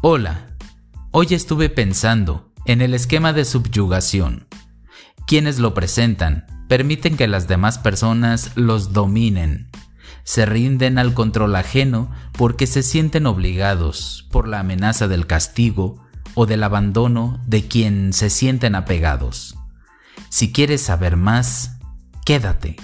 Hola, hoy estuve pensando en el esquema de subyugación. Quienes lo presentan permiten que las demás personas los dominen. Se rinden al control ajeno porque se sienten obligados por la amenaza del castigo o del abandono de quien se sienten apegados. Si quieres saber más, quédate.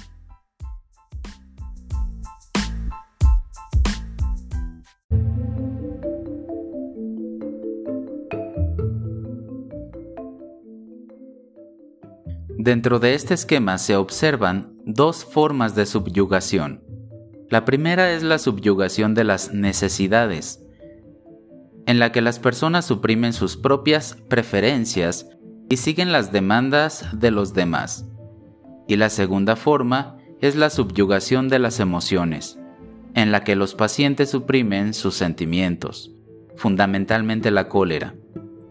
Dentro de este esquema se observan dos formas de subyugación. La primera es la subyugación de las necesidades, en la que las personas suprimen sus propias preferencias y siguen las demandas de los demás. Y la segunda forma es la subyugación de las emociones, en la que los pacientes suprimen sus sentimientos, fundamentalmente la cólera,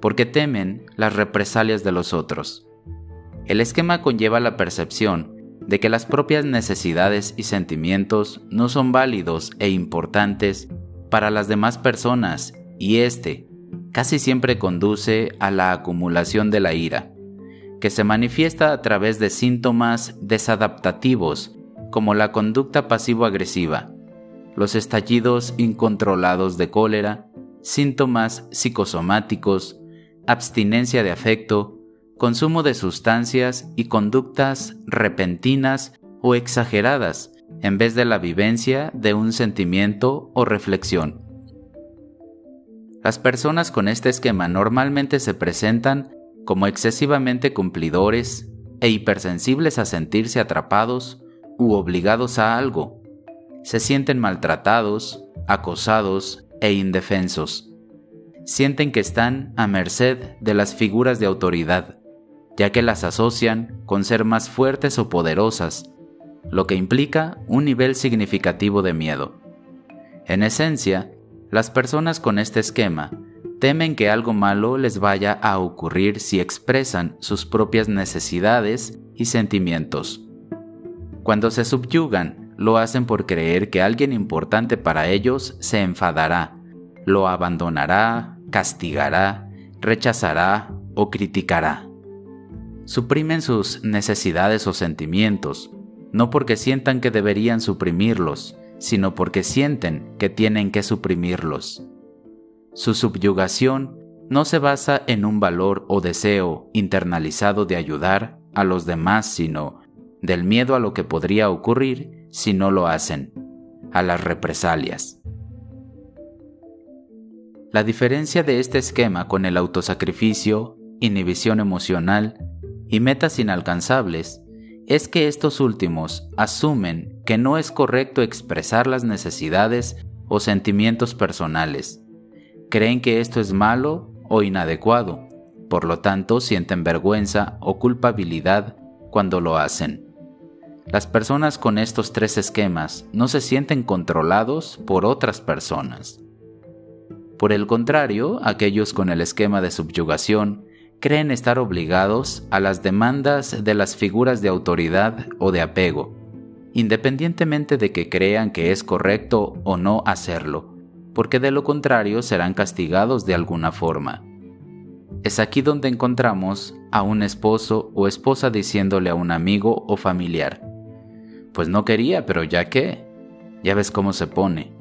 porque temen las represalias de los otros. El esquema conlleva la percepción de que las propias necesidades y sentimientos no son válidos e importantes para las demás personas y este casi siempre conduce a la acumulación de la ira, que se manifiesta a través de síntomas desadaptativos como la conducta pasivo-agresiva, los estallidos incontrolados de cólera, síntomas psicosomáticos, abstinencia de afecto, consumo de sustancias y conductas repentinas o exageradas en vez de la vivencia de un sentimiento o reflexión. Las personas con este esquema normalmente se presentan como excesivamente cumplidores e hipersensibles a sentirse atrapados u obligados a algo. Se sienten maltratados, acosados e indefensos. Sienten que están a merced de las figuras de autoridad ya que las asocian con ser más fuertes o poderosas, lo que implica un nivel significativo de miedo. En esencia, las personas con este esquema temen que algo malo les vaya a ocurrir si expresan sus propias necesidades y sentimientos. Cuando se subyugan, lo hacen por creer que alguien importante para ellos se enfadará, lo abandonará, castigará, rechazará o criticará suprimen sus necesidades o sentimientos, no porque sientan que deberían suprimirlos, sino porque sienten que tienen que suprimirlos. Su subyugación no se basa en un valor o deseo internalizado de ayudar a los demás, sino del miedo a lo que podría ocurrir si no lo hacen, a las represalias. La diferencia de este esquema con el autosacrificio, inhibición emocional y metas inalcanzables es que estos últimos asumen que no es correcto expresar las necesidades o sentimientos personales. Creen que esto es malo o inadecuado, por lo tanto sienten vergüenza o culpabilidad cuando lo hacen. Las personas con estos tres esquemas no se sienten controlados por otras personas. Por el contrario, aquellos con el esquema de subyugación creen estar obligados a las demandas de las figuras de autoridad o de apego, independientemente de que crean que es correcto o no hacerlo, porque de lo contrario serán castigados de alguna forma. Es aquí donde encontramos a un esposo o esposa diciéndole a un amigo o familiar, pues no quería, pero ya que, ya ves cómo se pone.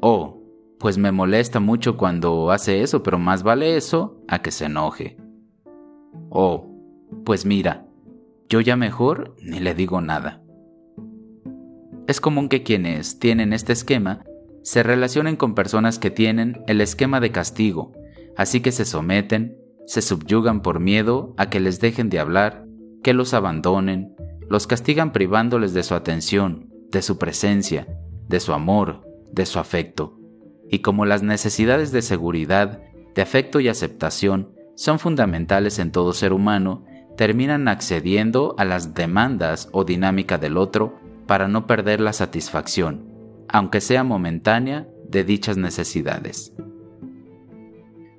O pues me molesta mucho cuando hace eso, pero más vale eso a que se enoje. Oh, pues mira, yo ya mejor ni le digo nada. Es común que quienes tienen este esquema se relacionen con personas que tienen el esquema de castigo, así que se someten, se subyugan por miedo a que les dejen de hablar, que los abandonen, los castigan privándoles de su atención, de su presencia, de su amor, de su afecto y como las necesidades de seguridad, de afecto y aceptación son fundamentales en todo ser humano, terminan accediendo a las demandas o dinámica del otro para no perder la satisfacción, aunque sea momentánea, de dichas necesidades.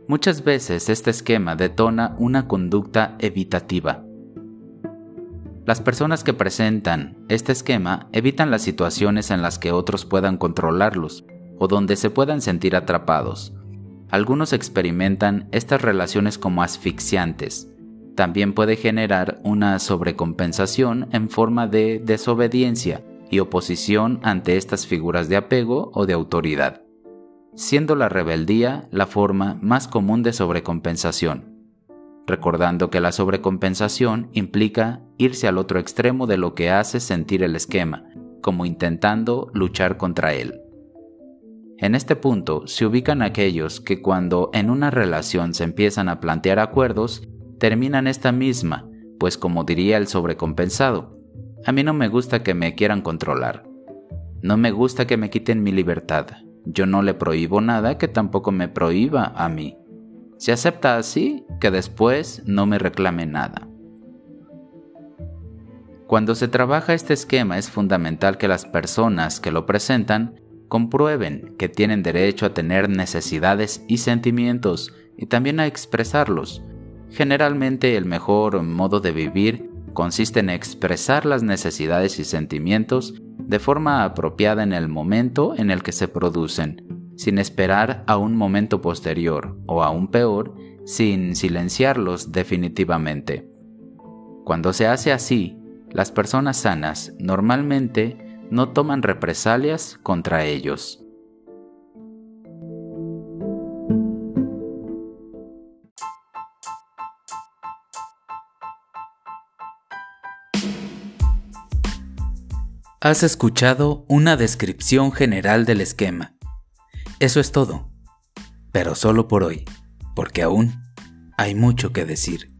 Muchas veces este esquema detona una conducta evitativa. Las personas que presentan este esquema evitan las situaciones en las que otros puedan controlarlos, o donde se puedan sentir atrapados, Algunos experimentan estas relaciones como asfixiantes. También puede generar una sobrecompensación en forma de desobediencia y oposición ante estas figuras de apego o de autoridad, siendo la rebeldía la forma más común de sobrecompensación recordando que la sobrecompensación implica irse al otro extremo de lo que hace sentir el esquema, como intentando luchar contra él. En este punto se ubican aquellos que cuando en una relación se empiezan a plantear acuerdos, terminan esta misma, pues como diría el sobrecompensado, a mí no me gusta que me quieran controlar. No me gusta que me quiten mi libertad. Yo no le prohíbo nada que tampoco me prohíba a mí. Se acepta así que después no me reclame nada. Cuando se trabaja este esquema es fundamental que las personas que lo presentan comprueben que tienen derecho a tener necesidades y sentimientos y también a expresarlos. Generalmente el mejor modo de vivir consiste en expresar las necesidades y sentimientos de forma apropiada en el momento en el que se producen, sin esperar a un momento posterior o aún peor, sin silenciarlos definitivamente. Cuando se hace así, las personas sanas normalmente no toman represalias contra ellos. Has escuchado una descripción general del esquema. Eso es todo, pero solo por hoy, porque aún hay mucho que decir.